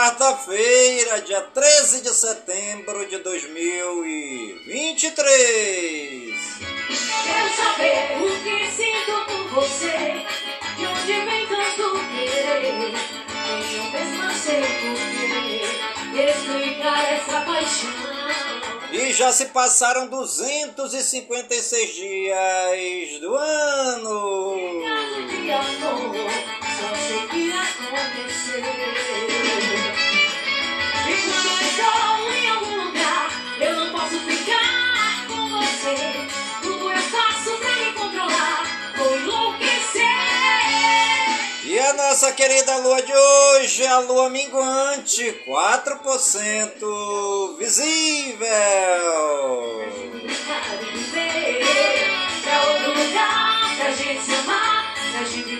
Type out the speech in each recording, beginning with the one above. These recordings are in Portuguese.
quarta-feira, dia 13 de setembro de 2023. Quero saber o que sinto por você, de onde vem tanto querer. Nem eu mesma sei porquê, explicar essa paixão. E já se passaram 256 dias do ano. Caso de amor, só sei que aconteceu. E estou em algum lugar, eu não posso ficar com você. Tudo eu faço pra me controlar, vou enlouquecer. E a nossa querida lua de hoje é a lua minguante, 4% visível. E viver pra outro lugar, pra gente se amar, pra gente brincar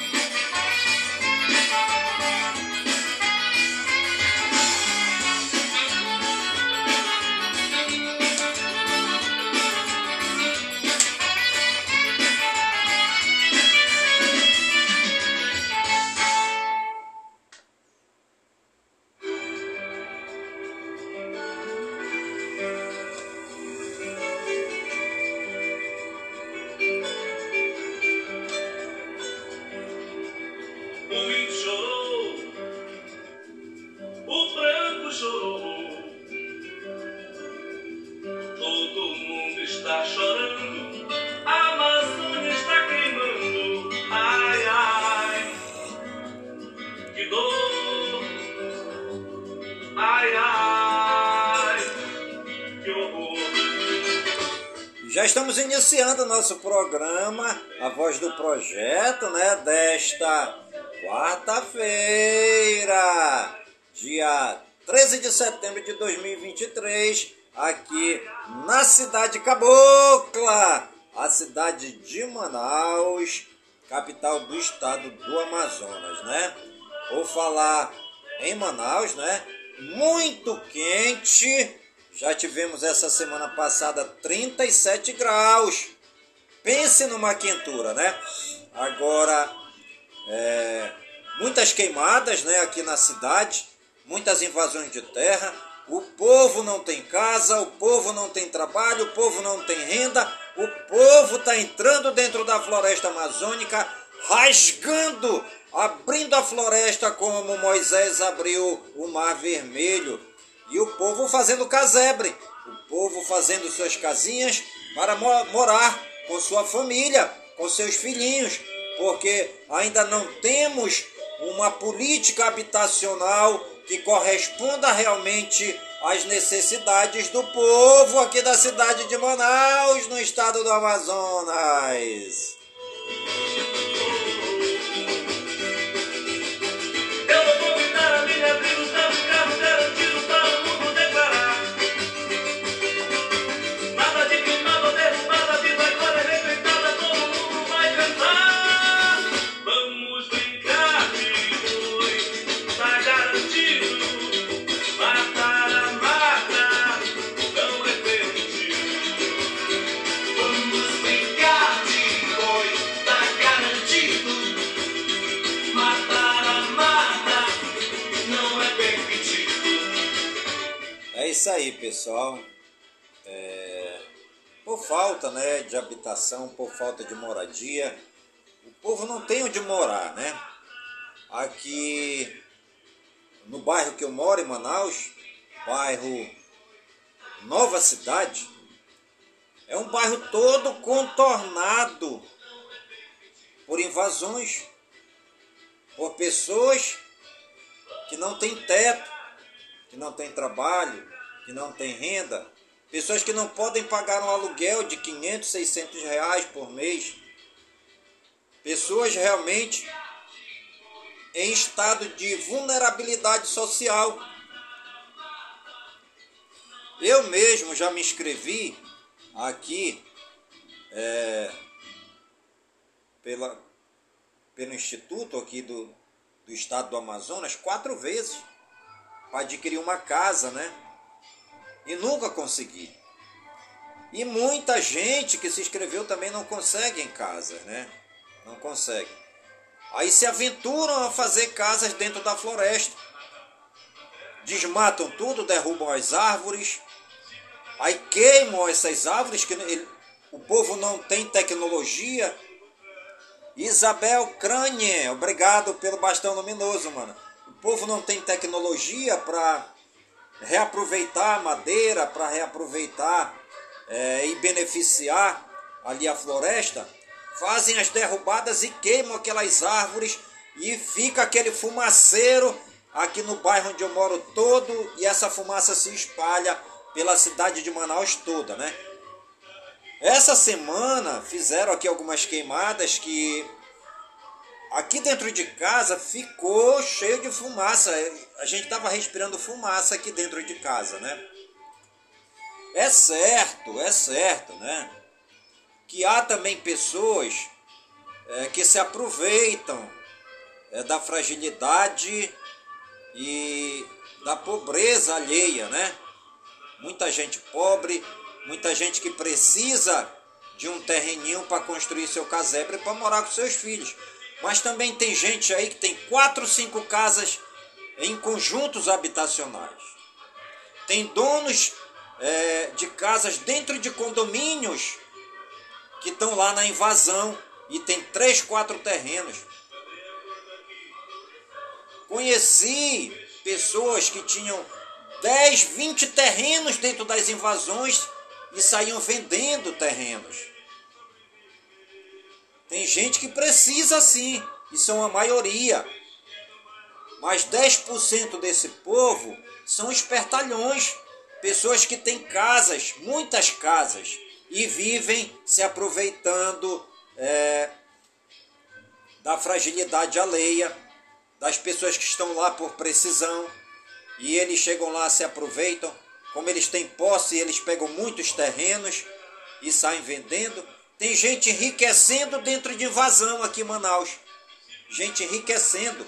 Aqui na cidade Cabocla, a cidade de Manaus, capital do estado do Amazonas, né? Vou falar em Manaus, né? Muito quente. Já tivemos essa semana passada 37 graus. Pense numa quentura, né? Agora, é, muitas queimadas né, aqui na cidade, muitas invasões de terra. O povo não tem casa, o povo não tem trabalho, o povo não tem renda, o povo está entrando dentro da floresta amazônica, rasgando, abrindo a floresta como Moisés abriu o Mar Vermelho. E o povo fazendo casebre, o povo fazendo suas casinhas para mo- morar com sua família, com seus filhinhos, porque ainda não temos uma política habitacional que corresponda realmente às necessidades do povo aqui da cidade de Manaus, no estado do Amazonas. Isso aí, pessoal. É, Por falta né, de habitação, por falta de moradia, o povo não tem onde morar, né? Aqui no bairro que eu moro, em Manaus, bairro Nova Cidade, é um bairro todo contornado por invasões, por pessoas que não têm teto, que não têm trabalho, que não têm renda, pessoas que não podem pagar um aluguel de 500, 600 reais por mês, pessoas realmente em estado de vulnerabilidade social. Eu mesmo já me inscrevi aqui é, pela, pelo Instituto aqui do, do Estado do Amazonas quatro vezes para adquirir uma casa, né? E nunca consegui. E muita gente que se inscreveu também não consegue em casa, né? Não consegue. Aí se aventuram a fazer casas dentro da floresta. Desmatam tudo, derrubam as árvores. Aí queimam essas árvores que ele- o povo não tem tecnologia. Isabel Crane, obrigado pelo bastão luminoso, mano. O povo não tem tecnologia para reaproveitar a madeira, para reaproveitar eh, e beneficiar ali a floresta. Fazem as derrubadas e queimam aquelas árvores e fica aquele fumaceiro aqui no bairro onde eu moro todo e essa fumaça se espalha pela cidade de Manaus toda, né? Essa semana fizeram aqui algumas queimadas que aqui dentro de casa ficou cheio de fumaça. A gente estava respirando fumaça aqui dentro de casa, né? É certo, é certo, né? Que há também pessoas é, que se aproveitam é, da fragilidade e da pobreza alheia, né? Muita gente pobre, muita gente que precisa de um terreninho para construir seu casebre para morar com seus filhos. Mas também tem gente aí que tem quatro, cinco casas em conjuntos habitacionais. Tem donos é, de casas dentro de condomínios que estão lá na invasão e tem três, quatro terrenos. Conheci pessoas que tinham 10, 20 terrenos dentro das invasões e saíam vendendo terrenos. Tem gente que precisa sim, e são a maioria. Mas 10% desse povo são espertalhões, pessoas que têm casas, muitas casas, e vivem se aproveitando é, da fragilidade alheia, das pessoas que estão lá por precisão, e eles chegam lá, se aproveitam, como eles têm posse, eles pegam muitos terrenos e saem vendendo. Tem gente enriquecendo dentro de invasão aqui em Manaus. Gente enriquecendo.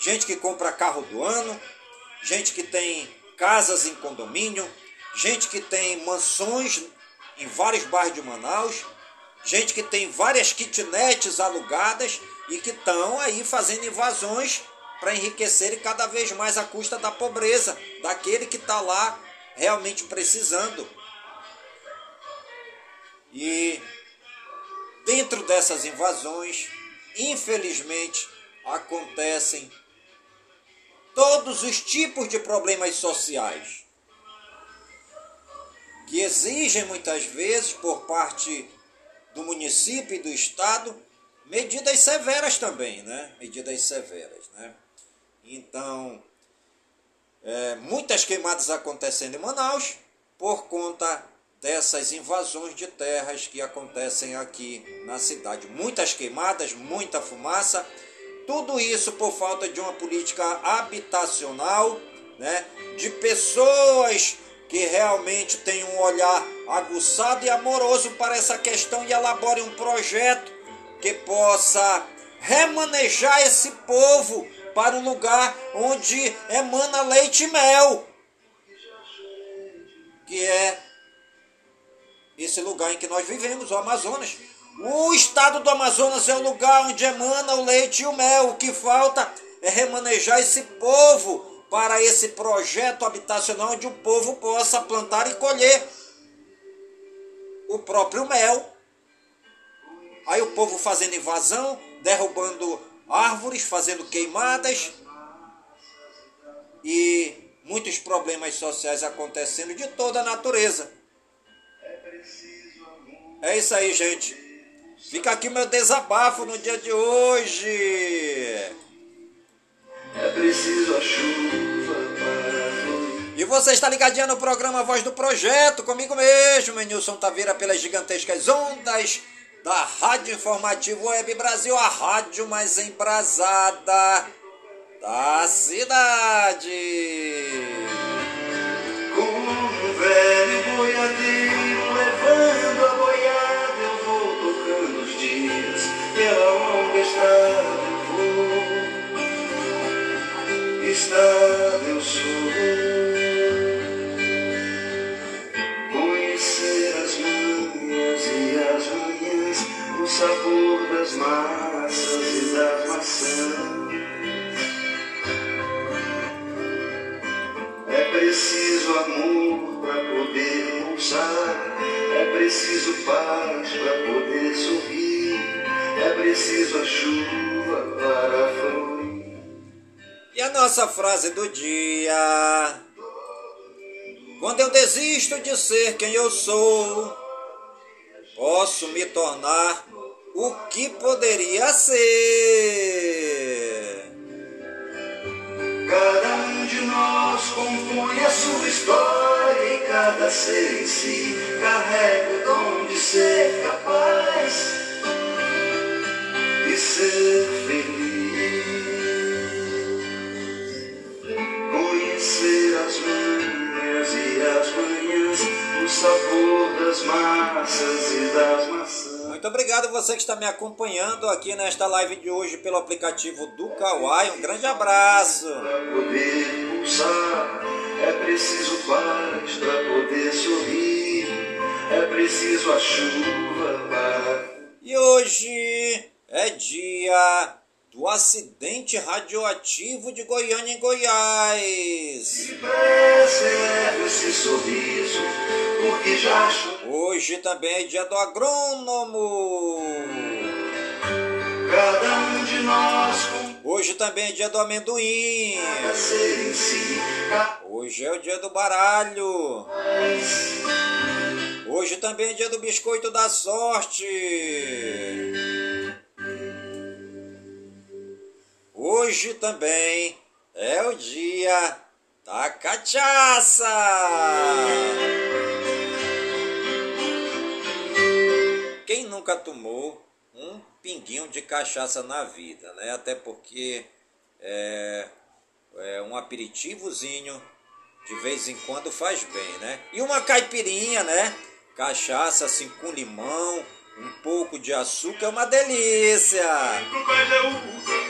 Gente que compra carro do ano, gente que tem casas em condomínio, gente que tem mansões em vários bairros de Manaus, gente que tem várias kitnets alugadas e que estão aí fazendo invasões para enriquecerem cada vez mais à custa da pobreza, daquele que está lá realmente precisando. E dentro dessas invasões, infelizmente, acontecem todos os tipos de problemas sociais que exigem muitas vezes por parte do município e do estado, medidas severas também, né? Medidas severas, né? Então, é, muitas queimadas acontecendo em Manaus por conta dessas invasões de terras que acontecem aqui na cidade. Muitas queimadas, muita fumaça, tudo isso por falta de uma política habitacional, né? De pessoas que realmente tenham um olhar aguçado e amoroso para essa questão e elaborem um projeto que possa remanejar esse povo para um lugar onde emana leite e mel, que é esse lugar em que nós vivemos, o Amazonas. O estado do Amazonas é o lugar onde emana o leite e o mel. O que falta é remanejar esse povo para esse projeto habitacional onde o povo possa plantar e colher o próprio mel. Aí o povo fazendo invasão, derrubando árvores, fazendo queimadas e muitos problemas sociais acontecendo de toda a natureza. É isso aí, gente. Fica aqui meu desabafo no dia de hoje. É preciso a chuva para fluir. E você está ligadinho no programa Voz do Projeto, comigo mesmo, Nilson Taveira, pelas gigantescas ondas da Rádio Informativo Web Brasil, a rádio mais embrasada da cidade. Massas e das maçãs. É preciso amor para poder pulsar, é preciso paz para poder sorrir, é preciso a chuva para fluir. E a nossa frase do dia. Quando eu desisto de ser quem eu sou, posso me tornar o que poderia ser. Cada um de nós compõe a sua história e cada ser em si carrega o dom de ser capaz de ser feliz. Conhecer as manhas e as manhãs, o sabor das massas e das maçãs. Muito obrigado você que está me acompanhando aqui nesta live de hoje pelo aplicativo do Kawaii. Um grande abraço. Para poder pulsar, é preciso paz para poder sorrir, é preciso a chuva para. E hoje é dia do acidente radioativo de Goiânia em Goiás. Sorriso, já. Hoje também é dia do agrônomo. Cada um de nós Hoje também é dia do amendoim. Hoje é o dia do baralho. Hoje também é dia do biscoito da sorte. Hoje também é o dia da cachaça. Quem nunca tomou um pinguinho de cachaça na vida, né? Até porque é, é um aperitivozinho de vez em quando faz bem, né? E uma caipirinha, né? Cachaça assim com limão, um pouco de açúcar, é uma delícia. O Cajaú,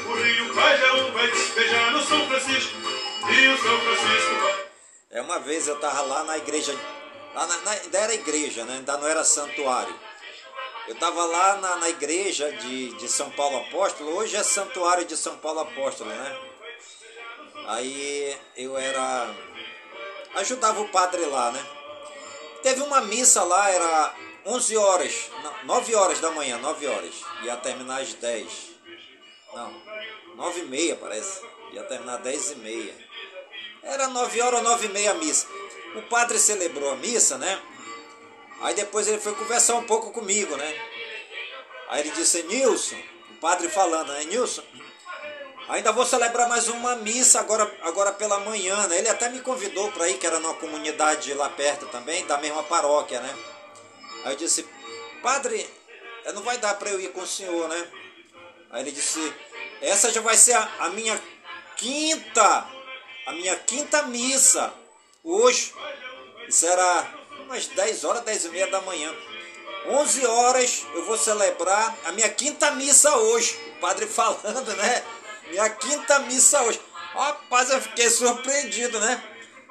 o rio Cajaú vai despejar no São Francisco o São Francisco vai. É uma vez eu tava lá na igreja, lá na, na- ainda era igreja, né? Ainda não era santuário. Eu tava lá na, na igreja de, de São Paulo Apóstolo, hoje é santuário de São Paulo Apóstolo, né? Aí eu era. ajudava o padre lá, né? Teve uma missa lá, era 11 horas, não, 9 horas da manhã, 9 horas. Ia terminar às 10. Não, 9 e meia parece. Ia terminar às 10 e meia. Era 9 horas ou 9 e meia a missa. O padre celebrou a missa, né? Aí depois ele foi conversar um pouco comigo, né? Aí ele disse, Nilson, o padre falando, né? Nilson, ainda vou celebrar mais uma missa agora, agora pela manhã, né? Ele até me convidou para ir, que era numa comunidade lá perto também, da mesma paróquia, né? Aí eu disse, padre, não vai dar para eu ir com o senhor, né? Aí ele disse, essa já vai ser a, a minha quinta, a minha quinta missa hoje. Isso era umas 10 horas, 10 e meia da manhã. 11 horas eu vou celebrar a minha quinta missa hoje. O padre falando, né? Minha quinta missa hoje. Rapaz, eu fiquei surpreendido, né?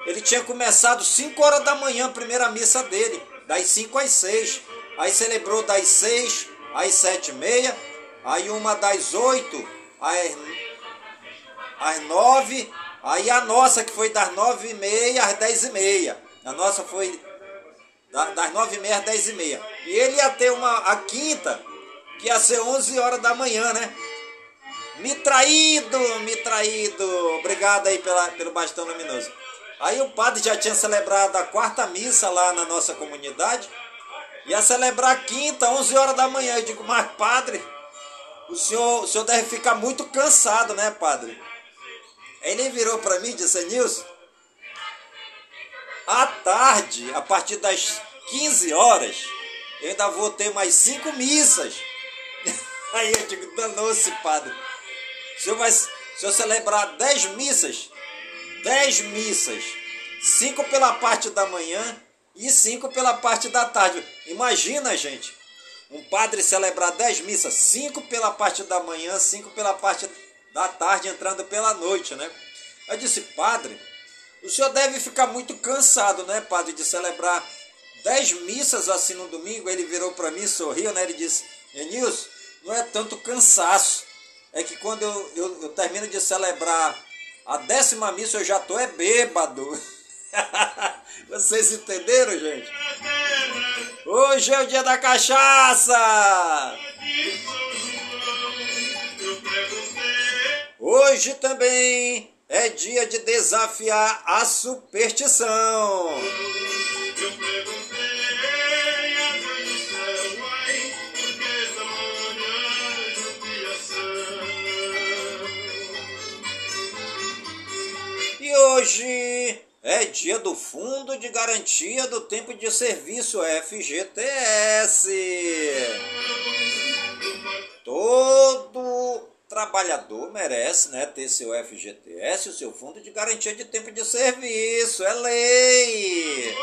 Ele tinha começado 5 horas da manhã, a primeira missa dele, das 5 às 6. Aí celebrou das 6 às 7 e meia. Aí uma das 8 às, às 9. Aí a nossa, que foi das 9 e meia às 10 e meia. A nossa foi das 9 e meia às 10 e meia. E ele ia ter uma, a quinta, que ia ser 11 horas da manhã, né? Me traído, me traído. Obrigado aí pela, pelo bastão luminoso. Aí o padre já tinha celebrado a quarta missa lá na nossa comunidade. Ia celebrar a quinta, 11 horas da manhã. Eu digo, mas padre, o senhor, o senhor deve ficar muito cansado, né, padre? Aí ele virou para mim e disse, Nilson, à tarde, a partir das 15 horas, eu ainda vou ter mais cinco missas. Aí eu digo, danou-se, padre. O senhor vai o senhor celebrar 10 missas, 10 missas, cinco pela parte da manhã e cinco pela parte da tarde. Imagina, gente, um padre celebrar 10 missas, cinco pela parte da manhã, cinco pela parte da tarde, entrando pela noite, né? Eu disse, padre, o senhor deve ficar muito cansado, né, padre, de celebrar dez missas assim no domingo. Ele virou para mim, sorriu, né? Ele disse: Enilson, não é tanto cansaço. É que quando eu, eu, eu termino de celebrar a décima missa, eu já tô é bêbado. Vocês entenderam, gente? Hoje é o dia da cachaça! Hoje também é dia de desafiar a superstição. Hoje é dia do Fundo de Garantia do Tempo de Serviço FGTS. Todo trabalhador merece né, ter seu FGTS, o seu Fundo de Garantia de Tempo de Serviço. É lei.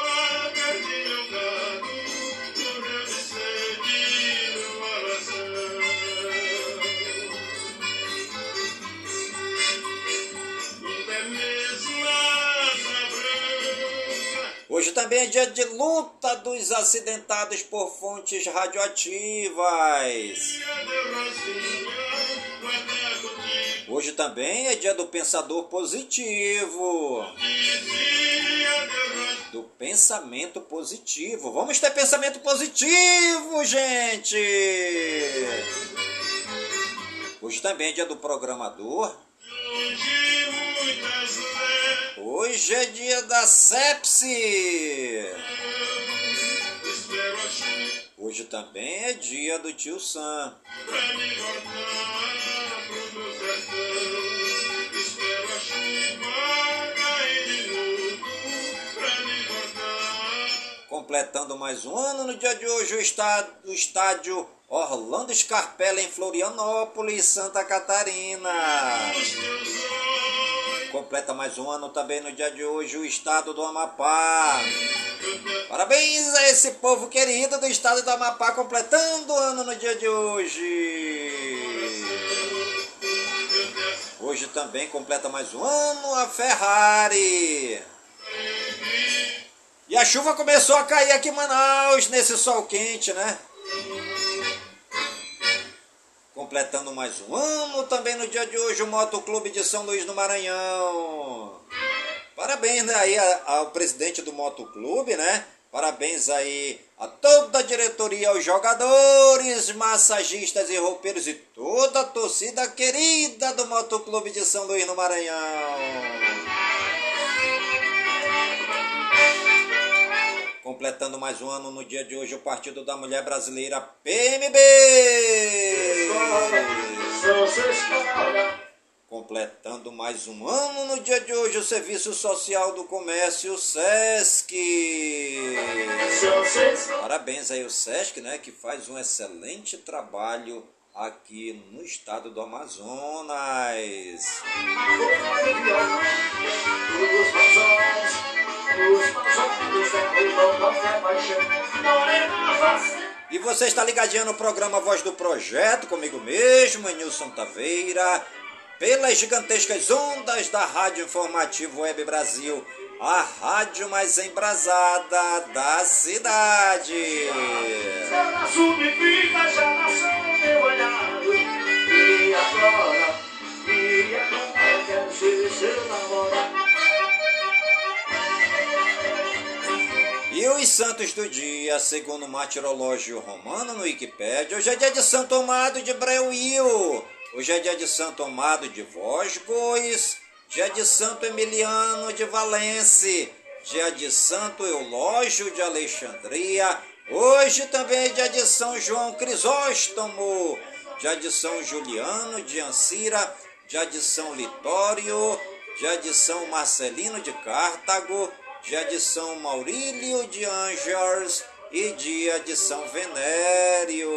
Hoje também é dia de luta dos acidentados por fontes radioativas. Hoje também é dia do pensador positivo. Do pensamento positivo. Vamos ter pensamento positivo, gente! Hoje também é dia do programador. Hoje é dia da sepsi. Hoje também é dia do tio Sam. Completando mais um ano no dia de hoje, o estádio, o estádio Orlando Scarpella em Florianópolis, Santa Catarina. Completa mais um ano também no dia de hoje o estado do Amapá. Parabéns a esse povo querido do estado do Amapá completando o ano no dia de hoje. Hoje também completa mais um ano a Ferrari. E a chuva começou a cair aqui em Manaus nesse sol quente, né? Completando mais um ano também no dia de hoje o Motoclube de São Luís do Maranhão. Parabéns né, aí ao presidente do Motoclube, né? Parabéns aí a toda a diretoria, aos jogadores, massagistas e roupeiros e toda a torcida querida do Motoclube de São Luís no Maranhão. Completando mais um ano no dia de hoje o Partido da Mulher Brasileira PMB. Completando mais um ano no dia de hoje o Serviço Social do Comércio SESC. Parabéns aí ao SESC, né, que faz um excelente trabalho aqui no estado do Amazonas. E você está ligadinho no programa Voz do Projeto, comigo mesmo, Nilson Taveira, pelas gigantescas ondas da Rádio Informativo Web Brasil, a rádio mais embrasada da cidade. Agora, e os santos do dia, segundo o martirológio romano no Wikipédia, hoje é dia de Santo Amado de Breuil, hoje é dia de Santo Amado de Vosgois, dia de Santo Emiliano de Valence, dia de Santo Eulógio de Alexandria, hoje também é dia de São João Crisóstomo, dia de São Juliano de Ancira, dia de São Litório, dia de São Marcelino de Cartago, dia de São Maurílio de Angers e dia de São Venério.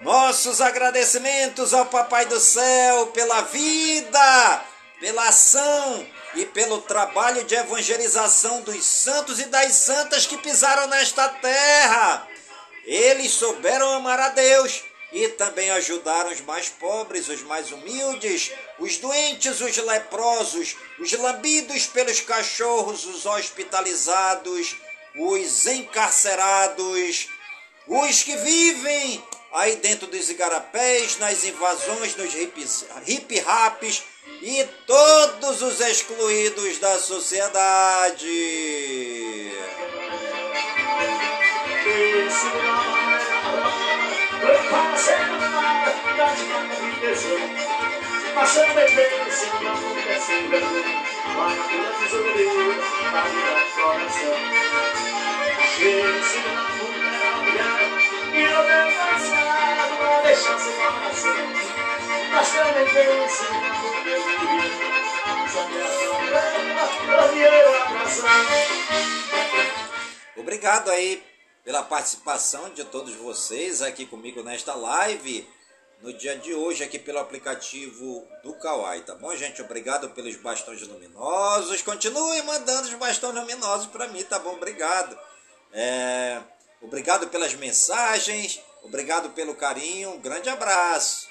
Nossos agradecimentos ao Papai do Céu pela vida, pela ação e pelo trabalho de evangelização dos santos e das santas que pisaram nesta terra. Eles souberam amar a Deus e também ajudaram os mais pobres, os mais humildes, os doentes, os leprosos, os lambidos pelos cachorros, os hospitalizados, os encarcerados, os que vivem aí dentro dos igarapés, nas invasões, nos hip-raps e todos os excluídos da sociedade. Passando bem bem, se não acontece Vai na pula tesouro, na vida coração Esse não vulnerável E eu tenho passado pra deixar seu coração Passando bem bem, se não acontece Sabe a sombra, Obrigado aí pela participação de todos vocês aqui comigo nesta live no dia de hoje aqui pelo aplicativo do Kawaii, tá bom, gente? Obrigado pelos bastões luminosos. Continue mandando os bastões luminosos para mim, tá bom? Obrigado. É... Obrigado pelas mensagens. Obrigado pelo carinho. Um grande abraço.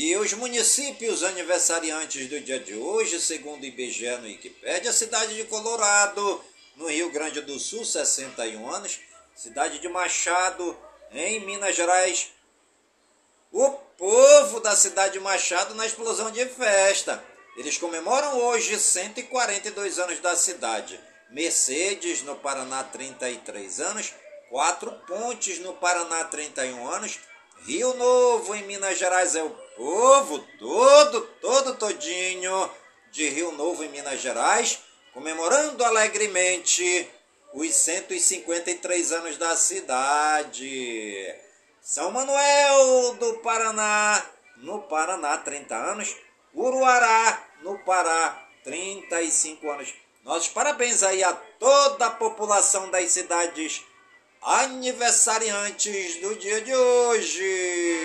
E os municípios aniversariantes do dia de hoje, segundo o IBGE no Wikipédia, a cidade de Colorado, no Rio Grande do Sul, 61 anos, cidade de Machado, em Minas Gerais, o povo da cidade de Machado na explosão de festa. Eles comemoram hoje 142 anos da cidade. Mercedes, no Paraná, 33 anos. Quatro Pontes, no Paraná, 31 anos. Rio Novo, em Minas Gerais, é o povo todo, todo todinho de Rio Novo em Minas Gerais, comemorando alegremente os 153 anos da cidade. São Manuel do Paraná, no Paraná, 30 anos. Uruará, no Pará, 35 anos. Nossos parabéns aí a toda a população das cidades aniversariantes do dia de hoje.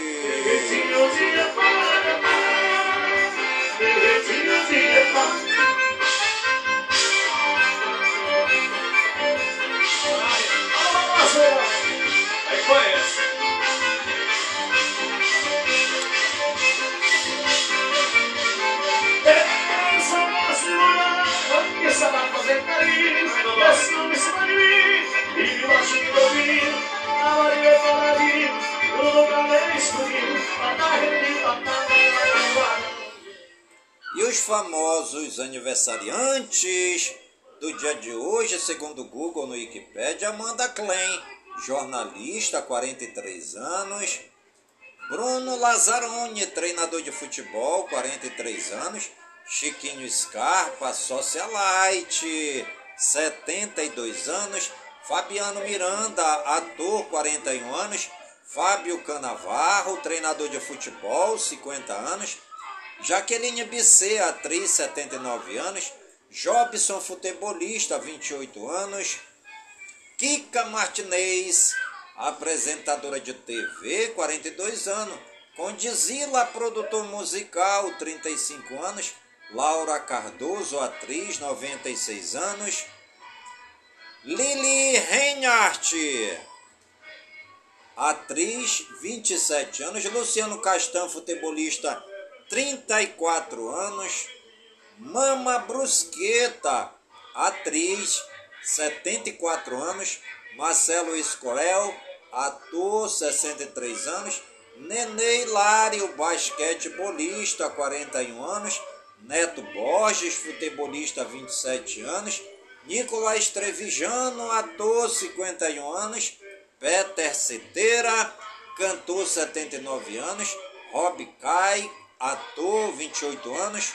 Os famosos aniversariantes do dia de hoje, segundo o Google no Wikipedia, Amanda Klein, jornalista, 43 anos. Bruno Lazzaroni, treinador de futebol, 43 anos. Chiquinho Scarpa, socialite, 72 anos. Fabiano Miranda, ator, 41 anos. Fábio Canavarro, treinador de futebol, 50 anos. Jaqueline Bisset, atriz, 79 anos. Jobson, futebolista, 28 anos. Kika Martinez, apresentadora de TV, 42 anos. Condizila, produtor musical, 35 anos. Laura Cardoso, atriz, 96 anos. Lili Reinhardt, atriz, 27 anos. Luciano Castan, futebolista, 34 anos. Mama Brusqueta, atriz, 74 anos. Marcelo Escorel, ator, 63 anos. Nenê Hilário, basquetebolista, 41 anos. Neto Borges, futebolista, 27 anos. Nicolás Trevijano, ator, 51 anos. Peter Ceteira, cantor, 79 anos. Rob Kai, ator, 28 anos.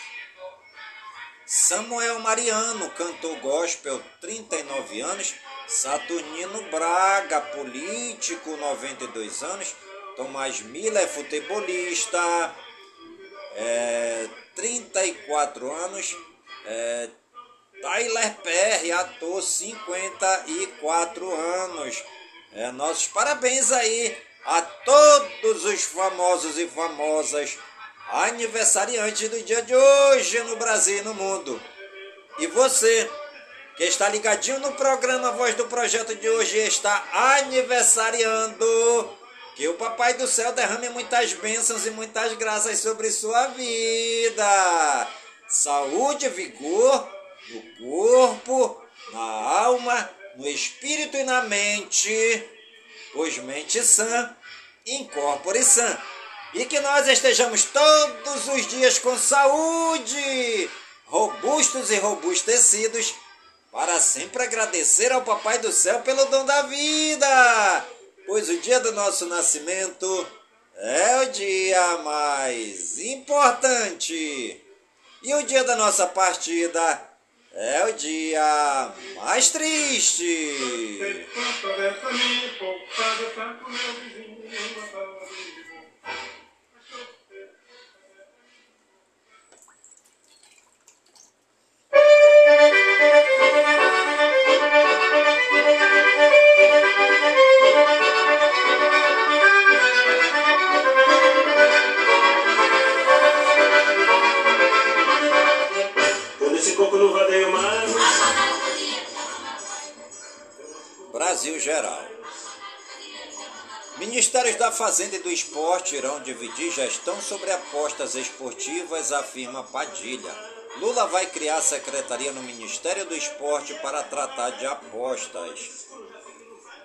Samuel Mariano, cantor gospel, 39 anos. Saturnino Braga, político, 92 anos. Tomás Miller, futebolista, é, 34 anos. É, Tyler Perry, ator, 54 anos. É, nossos parabéns aí a todos os famosos e famosas aniversariantes do dia de hoje no Brasil e no mundo. E você, que está ligadinho no programa Voz do Projeto de hoje, está aniversariando. Que o Papai do Céu derrame muitas bênçãos e muitas graças sobre sua vida. Saúde, vigor no corpo, na alma, no espírito e na mente. Pois mente sã, incorpore sã. E que nós estejamos todos os dias com saúde, robustos e robustecidos, para sempre agradecer ao Papai do Céu pelo dom da vida pois o dia do nosso nascimento é o dia mais importante. E o dia da nossa partida é o dia mais triste. Brasil geral. Ministérios da Fazenda e do Esporte irão dividir gestão sobre apostas esportivas, afirma Padilha. Lula vai criar secretaria no Ministério do Esporte para tratar de apostas.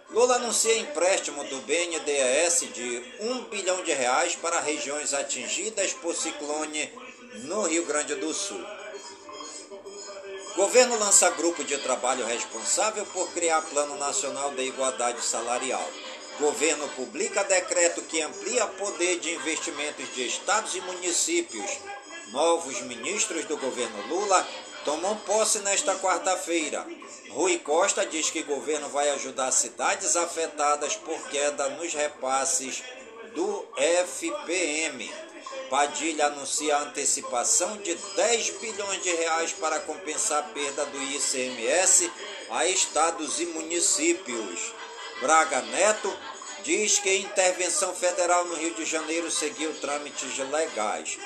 Lula anuncia empréstimo do BNDES de 1 bilhão de reais para regiões atingidas por ciclone no Rio Grande do Sul. Governo lança grupo de trabalho responsável por criar Plano Nacional de Igualdade Salarial. Governo publica decreto que amplia poder de investimentos de estados e municípios. Novos ministros do governo Lula tomam posse nesta quarta-feira. Rui Costa diz que o governo vai ajudar cidades afetadas por queda nos repasses do FPM. Padilha anuncia a antecipação de 10 bilhões de reais para compensar a perda do ICMS a estados e municípios. Braga Neto diz que a intervenção federal no Rio de Janeiro seguiu trâmites legais.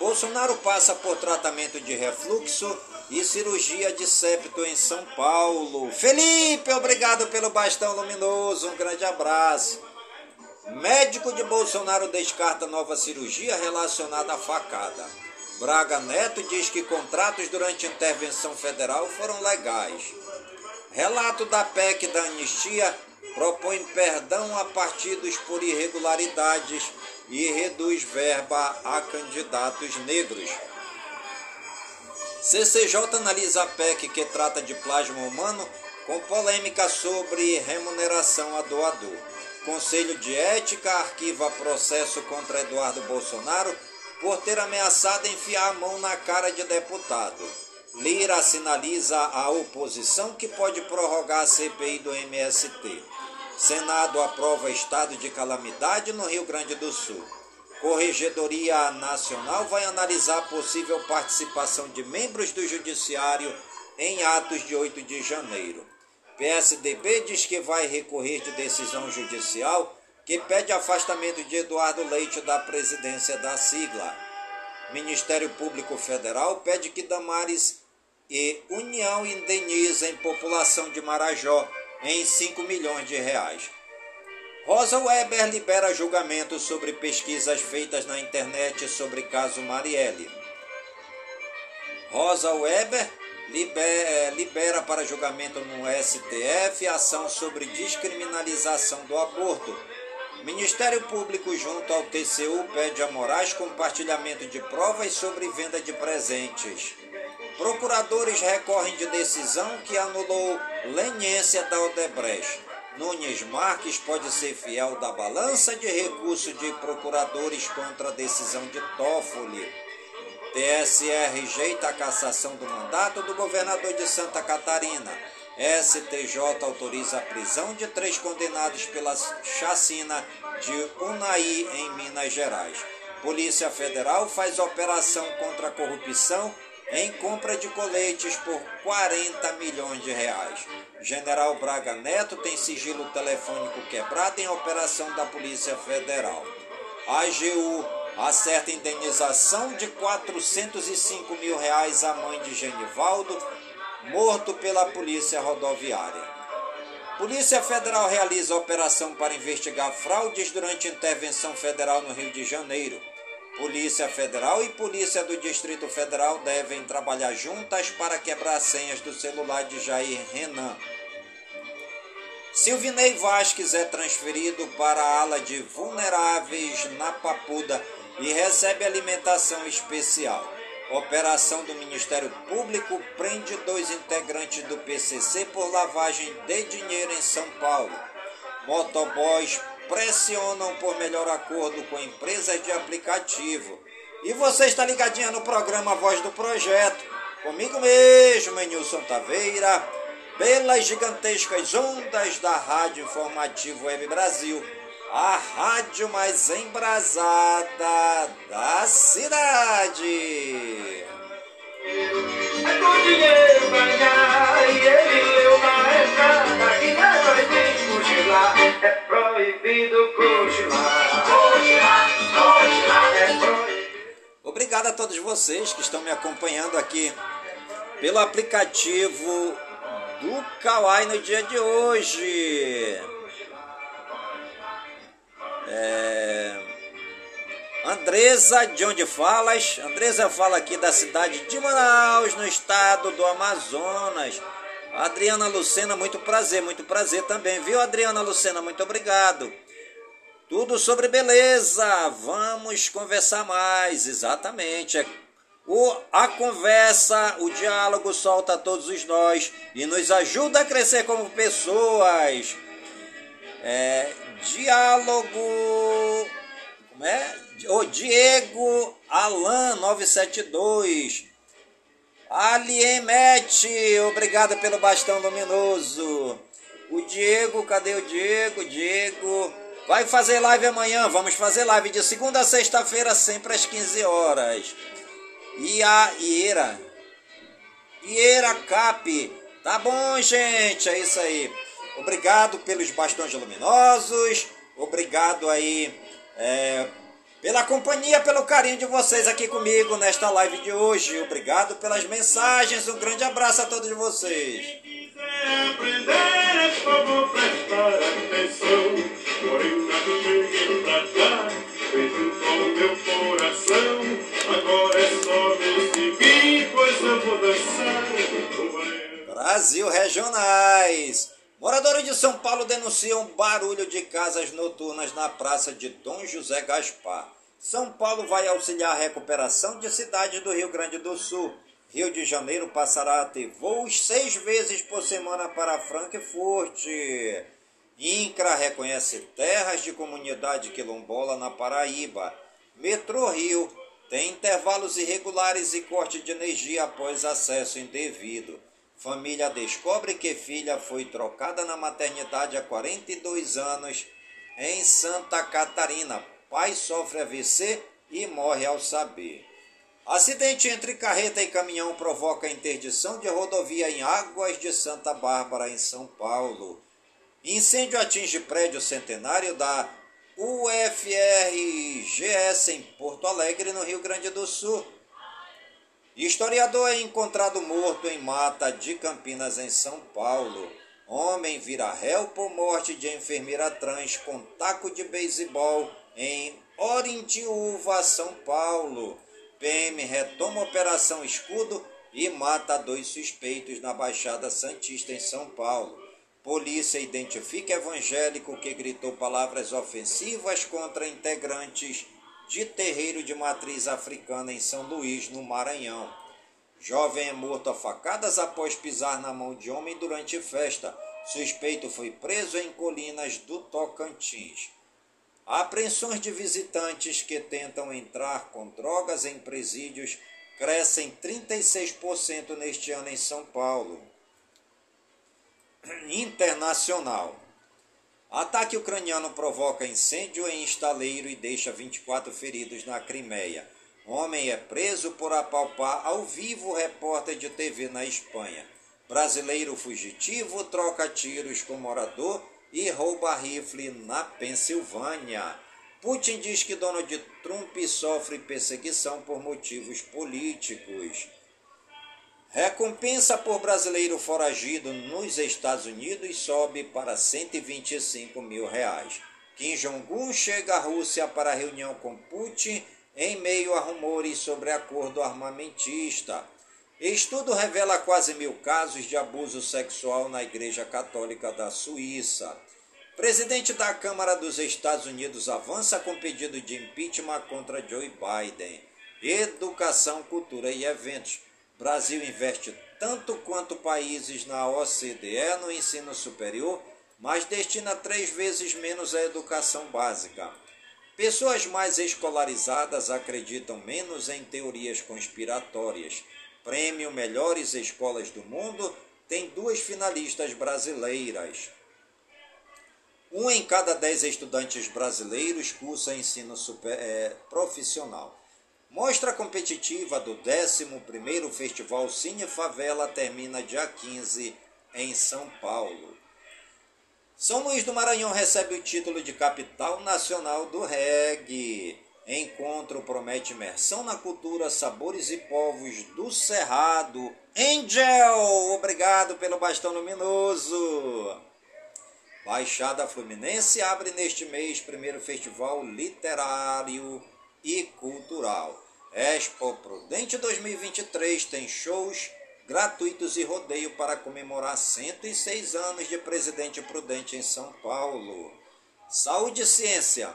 Bolsonaro passa por tratamento de refluxo e cirurgia de septo em São Paulo. Felipe, obrigado pelo bastão luminoso. Um grande abraço. Médico de Bolsonaro descarta nova cirurgia relacionada à facada. Braga Neto diz que contratos durante intervenção federal foram legais. Relato da PEC da anistia propõe perdão a partidos por irregularidades e reduz verba a candidatos negros. CCJ analisa a PEC que trata de plasma humano com polêmica sobre remuneração a doador. Conselho de Ética arquiva processo contra Eduardo Bolsonaro por ter ameaçado enfiar a mão na cara de deputado. Lira sinaliza à oposição que pode prorrogar a CPI do MST. Senado aprova estado de calamidade no Rio Grande do Sul. Corregedoria Nacional vai analisar possível participação de membros do Judiciário em atos de 8 de janeiro. PSDB diz que vai recorrer de decisão judicial que pede afastamento de Eduardo Leite da presidência da sigla. Ministério Público Federal pede que Damares e União indenizem população de Marajó em 5 milhões de reais. Rosa Weber libera julgamento sobre pesquisas feitas na internet sobre caso Marielle. Rosa Weber libera, libera para julgamento no STF ação sobre descriminalização do aborto. Ministério Público junto ao TCU pede a Moraes compartilhamento de provas sobre venda de presentes. Procuradores recorrem de decisão que anulou leniência da Odebrecht. Nunes Marques pode ser fiel da balança de recurso de procuradores contra a decisão de Toffoli. TSE rejeita a cassação do mandato do governador de Santa Catarina. STJ autoriza a prisão de três condenados pela chacina de Unai em Minas Gerais. Polícia Federal faz operação contra a corrupção em compra de coletes por 40 milhões de reais. General Braga Neto tem sigilo telefônico quebrado em operação da Polícia Federal. A AGU acerta indenização de 405 mil reais à mãe de Genivaldo, morto pela Polícia Rodoviária. Polícia Federal realiza operação para investigar fraudes durante intervenção federal no Rio de Janeiro. Polícia Federal e Polícia do Distrito Federal devem trabalhar juntas para quebrar senhas do celular de Jair Renan. Silvinei Vasques é transferido para a ala de vulneráveis na Papuda e recebe alimentação especial. Operação do Ministério Público prende dois integrantes do PCC por lavagem de dinheiro em São Paulo. Motoboys pressionam por melhor acordo com empresas de aplicativo. E você está ligadinha no programa Voz do Projeto. Comigo mesmo, Nilson Taveira, pelas gigantescas ondas da Rádio Informativo Web Brasil, a rádio mais embrasada da cidade. É cochilar, é proibido cochilar. Cochilar, cochilar, é proibido. Obrigado a todos vocês que estão me acompanhando aqui pelo aplicativo do Kawaii no dia de hoje. É... Andresa, de onde falas? Andresa fala aqui da cidade de Manaus, no estado do Amazonas. Adriana Lucena, muito prazer, muito prazer também, viu, Adriana Lucena? Muito obrigado. Tudo sobre beleza, vamos conversar mais, exatamente. É o, a conversa, o diálogo solta todos os nós e nos ajuda a crescer como pessoas. É, diálogo. Como é? O Diego Alan 972. Aliemete, obrigado pelo bastão luminoso. O Diego, cadê o Diego? Diego. Vai fazer live amanhã, vamos fazer live de segunda a sexta-feira, sempre às 15 horas. E a Ieira. Ieira Cap. Tá bom, gente, é isso aí. Obrigado pelos bastões luminosos. Obrigado aí é, pela companhia, pelo carinho de vocês aqui comigo nesta live de hoje. Obrigado pelas mensagens. Um grande abraço a todos vocês. Brasil Regionais. Moradores de São Paulo denunciam barulho de casas noturnas na praça de Dom José Gaspar. São Paulo vai auxiliar a recuperação de cidades do Rio Grande do Sul. Rio de Janeiro passará a ter voos seis vezes por semana para Frankfurt. INCRA reconhece terras de comunidade quilombola na Paraíba. Metrô Rio tem intervalos irregulares e corte de energia após acesso indevido. Família descobre que filha foi trocada na maternidade há 42 anos em Santa Catarina. Pai sofre AVC e morre ao saber. Acidente entre carreta e caminhão provoca interdição de rodovia em Águas de Santa Bárbara, em São Paulo. Incêndio atinge prédio centenário da UFRGS em Porto Alegre, no Rio Grande do Sul. Historiador é encontrado morto em mata de Campinas, em São Paulo. Homem vira réu por morte de enfermeira trans com taco de beisebol em Orintiúva, São Paulo. PM retoma Operação Escudo e mata dois suspeitos na Baixada Santista, em São Paulo. Polícia identifica evangélico que gritou palavras ofensivas contra integrantes de terreiro de matriz africana em São Luís, no Maranhão. Jovem é morto a facadas após pisar na mão de homem durante festa. Suspeito foi preso em Colinas do Tocantins. Apreensões de visitantes que tentam entrar com drogas em presídios crescem 36% neste ano em São Paulo internacional. Ataque ucraniano provoca incêndio em estaleiro e deixa 24 feridos na Crimeia. Homem é preso por apalpar ao vivo repórter de TV na Espanha. Brasileiro fugitivo troca tiros com morador e rouba rifle na Pensilvânia. Putin diz que Donald Trump sofre perseguição por motivos políticos. Recompensa por brasileiro foragido nos Estados Unidos sobe para 125 mil reais. Kim Jong-un chega à Rússia para reunião com Putin em meio a rumores sobre acordo armamentista. Estudo revela quase mil casos de abuso sexual na Igreja Católica da Suíça. Presidente da Câmara dos Estados Unidos avança com pedido de impeachment contra Joe Biden. Educação, cultura e eventos. Brasil investe tanto quanto países na OCDE no ensino superior, mas destina três vezes menos à educação básica. Pessoas mais escolarizadas acreditam menos em teorias conspiratórias. Prêmio Melhores Escolas do Mundo tem duas finalistas brasileiras. Um em cada dez estudantes brasileiros cursa ensino super, é, profissional. Mostra competitiva do 11º Festival Cine Favela termina dia 15 em São Paulo. São Luís do Maranhão recebe o título de capital nacional do reggae. Encontro promete imersão na cultura, sabores e povos do Cerrado. Angel, obrigado pelo bastão luminoso. Baixada Fluminense abre neste mês primeiro festival literário e cultural. Expo Prudente 2023 tem shows gratuitos e rodeio para comemorar 106 anos de Presidente Prudente em São Paulo. Saúde e Ciência.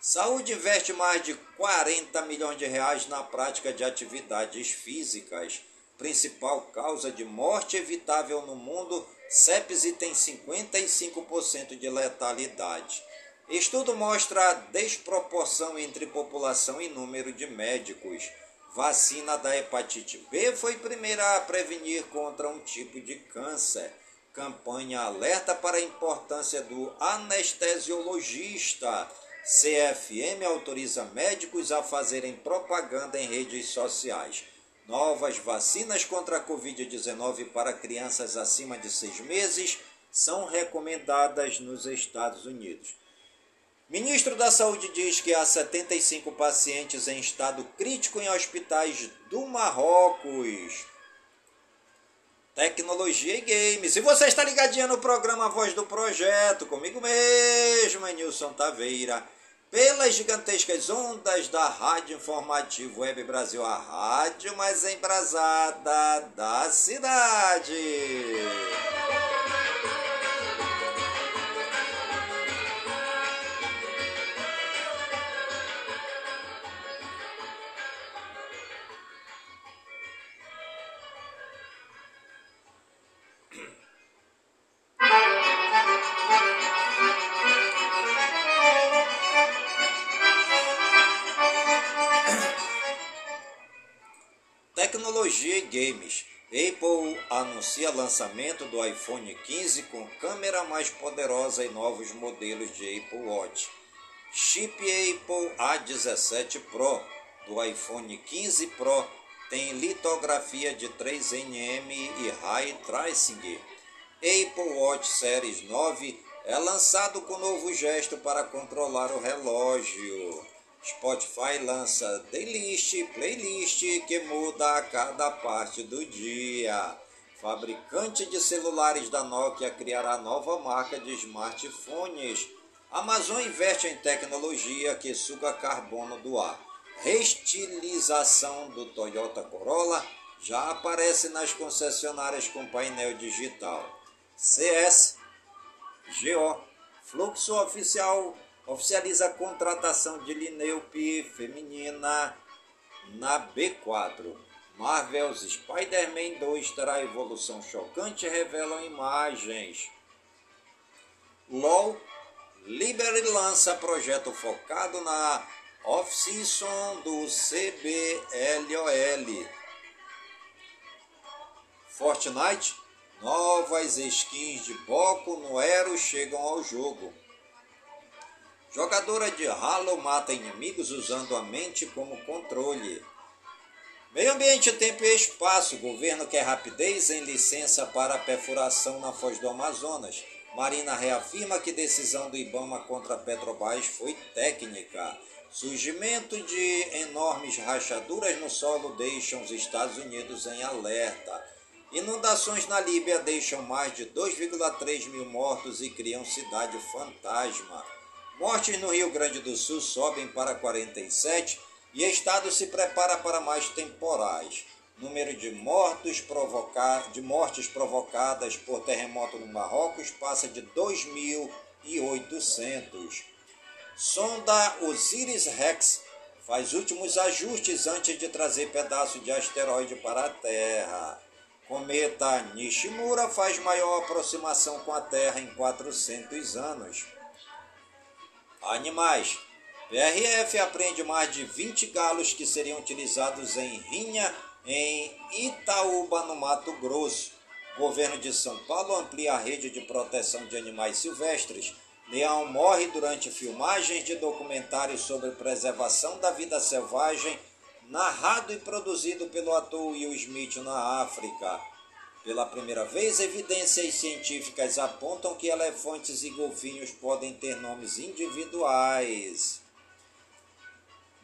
Saúde investe mais de 40 milhões de reais na prática de atividades físicas. Principal causa de morte evitável no mundo, sepse tem 55% de letalidade. Estudo mostra a desproporção entre população e número de médicos. Vacina da hepatite B foi primeira a prevenir contra um tipo de câncer. Campanha alerta para a importância do anestesiologista. CFM autoriza médicos a fazerem propaganda em redes sociais. Novas vacinas contra a Covid-19 para crianças acima de seis meses são recomendadas nos Estados Unidos. Ministro da Saúde diz que há 75 pacientes em estado crítico em hospitais do Marrocos. Tecnologia e games. E você está ligadinho no programa Voz do Projeto, comigo mesmo, Nilson Taveira, pelas gigantescas ondas da Rádio Informativo Web Brasil, a rádio mais embrasada da cidade. Anuncia lançamento do iPhone 15 com câmera mais poderosa e novos modelos de Apple Watch. Chip Apple A17 Pro do iPhone 15 Pro tem litografia de 3nm e Ray Tracing. Apple Watch Series 9 é lançado com novo gesto para controlar o relógio. Spotify lança playlist, playlist que muda a cada parte do dia. Fabricante de celulares da Nokia criará nova marca de smartphones. Amazon investe em tecnologia que suga carbono do ar. Restilização do Toyota Corolla já aparece nas concessionárias com painel digital. CS GO Fluxo oficial oficializa a contratação de Lineup feminina na B4. Marvel's Spider-Man 2 terá evolução chocante revelam imagens. LOL Liberty lança projeto focado na off-season do CBLOL. Fortnite Novas skins de Boco no Ero chegam ao jogo. Jogadora de Halo mata inimigos usando a mente como controle. Meio ambiente, tempo e espaço. Governo quer rapidez em licença para perfuração na Foz do Amazonas. Marina reafirma que decisão do Ibama contra Petrobras foi técnica. Surgimento de enormes rachaduras no solo deixam os Estados Unidos em alerta. Inundações na Líbia deixam mais de 2,3 mil mortos e criam cidade fantasma. Mortes no Rio Grande do Sul sobem para 47 e Estado se prepara para mais temporais. Número de mortos provoca... de mortes provocadas por terremoto no Marrocos passa de 2.800. Sonda Osiris-Rex faz últimos ajustes antes de trazer pedaço de asteroide para a Terra. Cometa Nishimura faz maior aproximação com a Terra em 400 anos. Animais. PRF apreende mais de 20 galos que seriam utilizados em rinha em Itaúba, no Mato Grosso. Governo de São Paulo amplia a rede de proteção de animais silvestres. Leão morre durante filmagens de documentários sobre preservação da vida selvagem, narrado e produzido pelo ator Will Smith na África. Pela primeira vez, evidências científicas apontam que elefantes e golfinhos podem ter nomes individuais.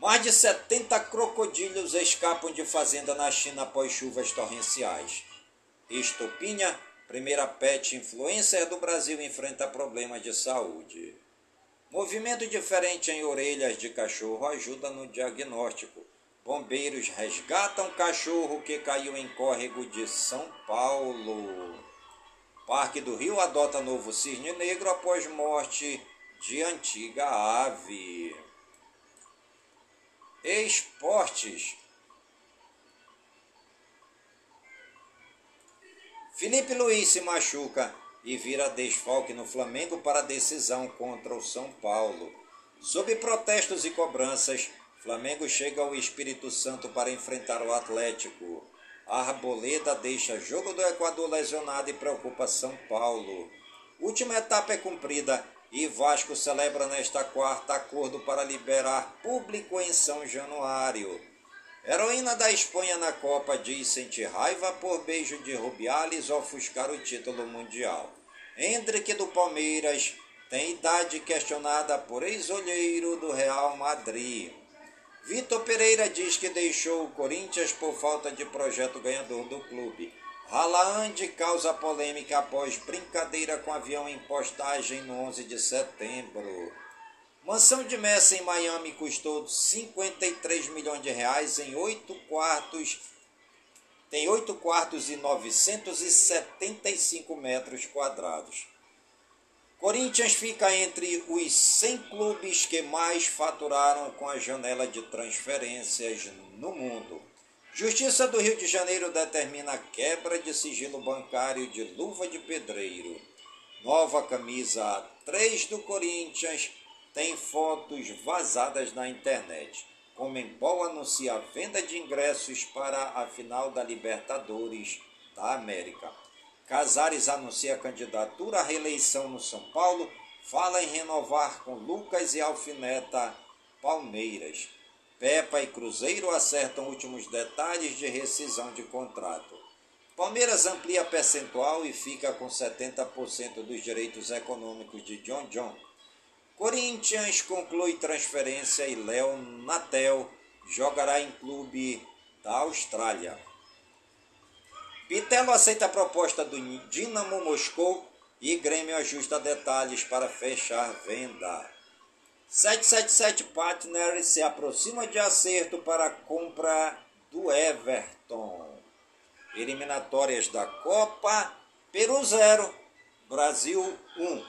Mais de 70 crocodilos escapam de fazenda na China após chuvas torrenciais. Estopinha, primeira pet influencer do Brasil, enfrenta problemas de saúde. Movimento diferente em orelhas de cachorro ajuda no diagnóstico. Bombeiros resgatam cachorro que caiu em córrego de São Paulo. Parque do Rio adota novo cisne negro após morte de antiga ave. Esportes. Felipe Luiz se machuca e vira desfalque no Flamengo para decisão contra o São Paulo. Sob protestos e cobranças, Flamengo chega ao Espírito Santo para enfrentar o Atlético. Arboleda deixa jogo do Equador lesionado e preocupa São Paulo. Última etapa é cumprida e Vasco celebra nesta quarta acordo para liberar público em São Januário. Heroína da Espanha na Copa diz sentir raiva por beijo de Rubiales ofuscar o título mundial. Hendrick do Palmeiras tem idade questionada por ex-olheiro do Real Madrid. Vitor Pereira diz que deixou o Corinthians por falta de projeto ganhador do clube. Haaland causa polêmica após brincadeira com avião em postagem no 11 de setembro. Mansão de Messi em Miami custou 53 milhões de reais em oito quartos. Tem 8 quartos e 975 metros quadrados. Corinthians fica entre os 100 clubes que mais faturaram com a janela de transferências no mundo. Justiça do Rio de Janeiro determina a quebra de sigilo bancário de luva de pedreiro. Nova camisa 3 do Corinthians tem fotos vazadas na internet. Comembol anuncia a venda de ingressos para a final da Libertadores da América. Casares anuncia candidatura à reeleição no São Paulo. Fala em renovar com Lucas e Alfineta Palmeiras. Pepa e Cruzeiro acertam últimos detalhes de rescisão de contrato. Palmeiras amplia percentual e fica com 70% dos direitos econômicos de John John. Corinthians conclui transferência e Léo Natel jogará em clube da Austrália. Pitelo aceita a proposta do Dinamo Moscou e Grêmio ajusta detalhes para fechar venda. 777 Partners se aproxima de acerto para a compra do Everton. Eliminatórias da Copa, Peru 0, Brasil 1.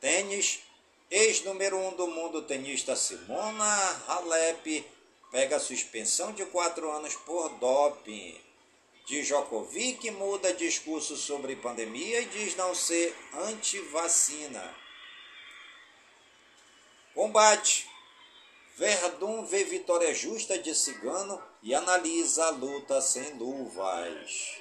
Tênis, ex-número 1 um do mundo tenista Simona Halep pega suspensão de 4 anos por doping. Djokovic muda discurso sobre pandemia e diz não ser anti-vacina. Combate. Verdun vê vitória justa de Cigano e analisa a luta sem luvas.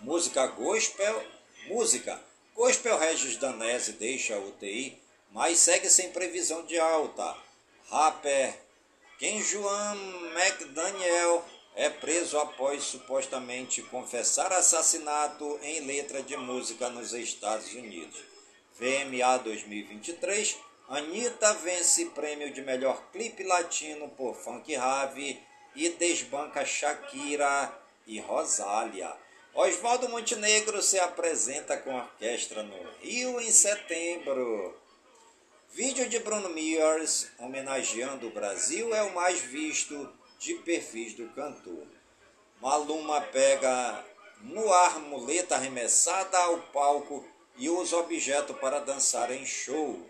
Música gospel. Música. Gospel Regis Danese deixa a UTI, mas segue sem previsão de alta. Rapper Ken Juan McDaniel é preso após supostamente confessar assassinato em letra de música nos Estados Unidos. VMA 2023, Anitta vence prêmio de melhor clipe latino por Funk Rave e desbanca Shakira e Rosália. Oswaldo Montenegro se apresenta com orquestra no Rio em setembro. Vídeo de Bruno Mears homenageando o Brasil é o mais visto de perfis do cantor. Maluma pega no ar muleta arremessada ao palco e usa objeto para dançar em show.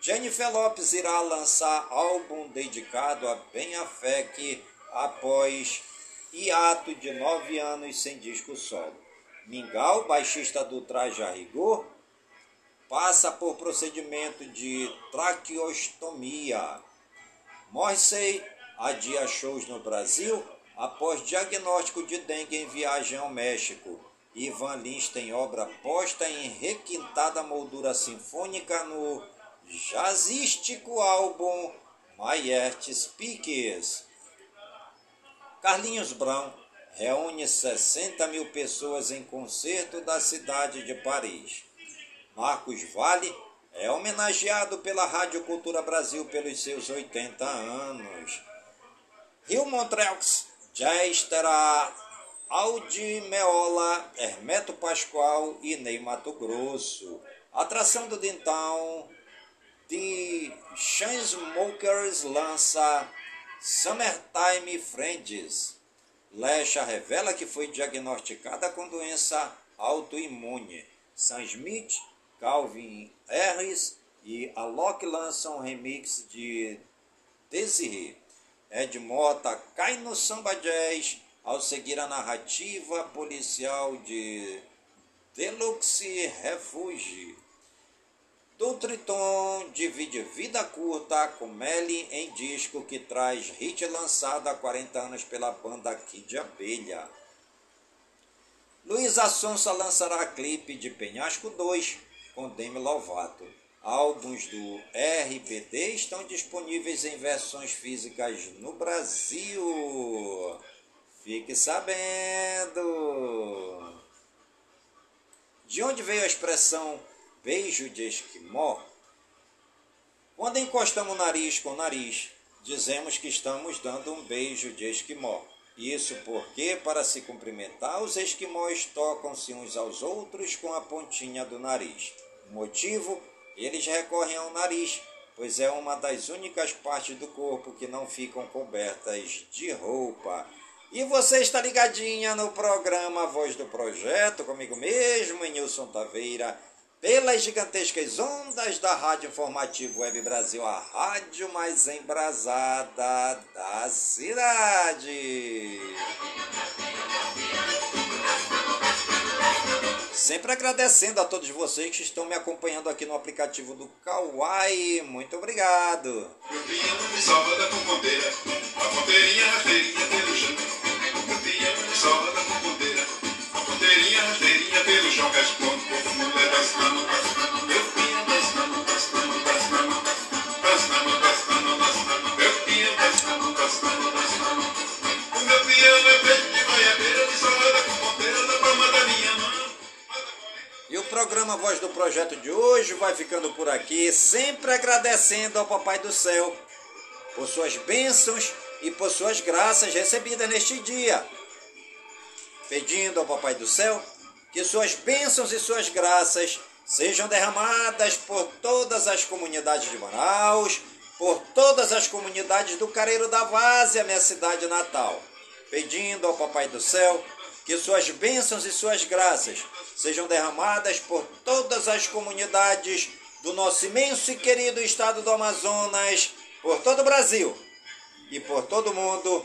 Jennifer Lopes irá lançar álbum dedicado a Ben Affleck após hiato de nove anos sem disco solo. Mingau, baixista do Traje a Rigor, passa por procedimento de traqueostomia. Morrissey adia shows no Brasil após diagnóstico de dengue em viagem ao México. Ivan Lins tem obra posta em requintada moldura sinfônica no jazzístico álbum Art Speaks. Carlinhos Brown reúne 60 mil pessoas em concerto da cidade de Paris. Marcos Vale é homenageado pela Rádio Cultura Brasil pelos seus 80 anos. Rio Montreux Jazz terá Aldi Meola, Hermeto Pascoal e Ney Mato Grosso. Atração do Dintão The Chainsmokers lança Summertime Friends. Lesha revela que foi diagnosticada com doença autoimune. Sam Smith, Calvin Harris e Alok lançam um remix de Desiree. Ed Mota cai no samba jazz ao seguir a narrativa policial de Deluxe Refuge. Doutriton divide vida curta com Melly em disco que traz hit lançado há 40 anos pela banda Kid Abelha. Luiz Assonsa lançará clipe de Penhasco 2 com Demi Lovato. Álbuns do RBD estão disponíveis em versões físicas no Brasil. Fique sabendo! De onde veio a expressão beijo de esquimó? Quando encostamos o nariz com o nariz, dizemos que estamos dando um beijo de esquimó. Isso porque, para se cumprimentar, os esquimós tocam-se uns aos outros com a pontinha do nariz. O motivo eles recorrem ao nariz, pois é uma das únicas partes do corpo que não ficam cobertas de roupa. E você está ligadinha no programa Voz do Projeto, comigo mesmo, Nilson Taveira, pelas gigantescas ondas da Rádio Informativo Web Brasil, a rádio mais embrasada da cidade. Sempre agradecendo a todos vocês que estão me acompanhando aqui no aplicativo do Kawaii. Muito obrigado. Eu vinha me salva da compondeira, a ponteirinha rasteirinha pelo chão. Eu vinha me salva da compondeira, a ponteirinha joga as mãos pro fundo, dançando, dançando, meu pinho, dançando, dançando, dançando, dançando, dançando, dançando, meu pinho, dançando, dançando, dançando. O meu piano feito de goiabeira, de salada com ponteira na palma da minha mão. E o programa Voz do Projeto de hoje vai ficando por aqui, sempre agradecendo ao Papai do Céu por suas bênçãos e por suas graças recebidas neste dia. Pedindo ao Papai do Céu que suas bênçãos e suas graças sejam derramadas por todas as comunidades de Manaus, por todas as comunidades do Careiro da Várzea, minha cidade natal. Pedindo ao Papai do Céu que suas bênçãos e suas graças sejam derramadas por todas as comunidades do nosso imenso e querido estado do Amazonas, por todo o Brasil e por todo o mundo,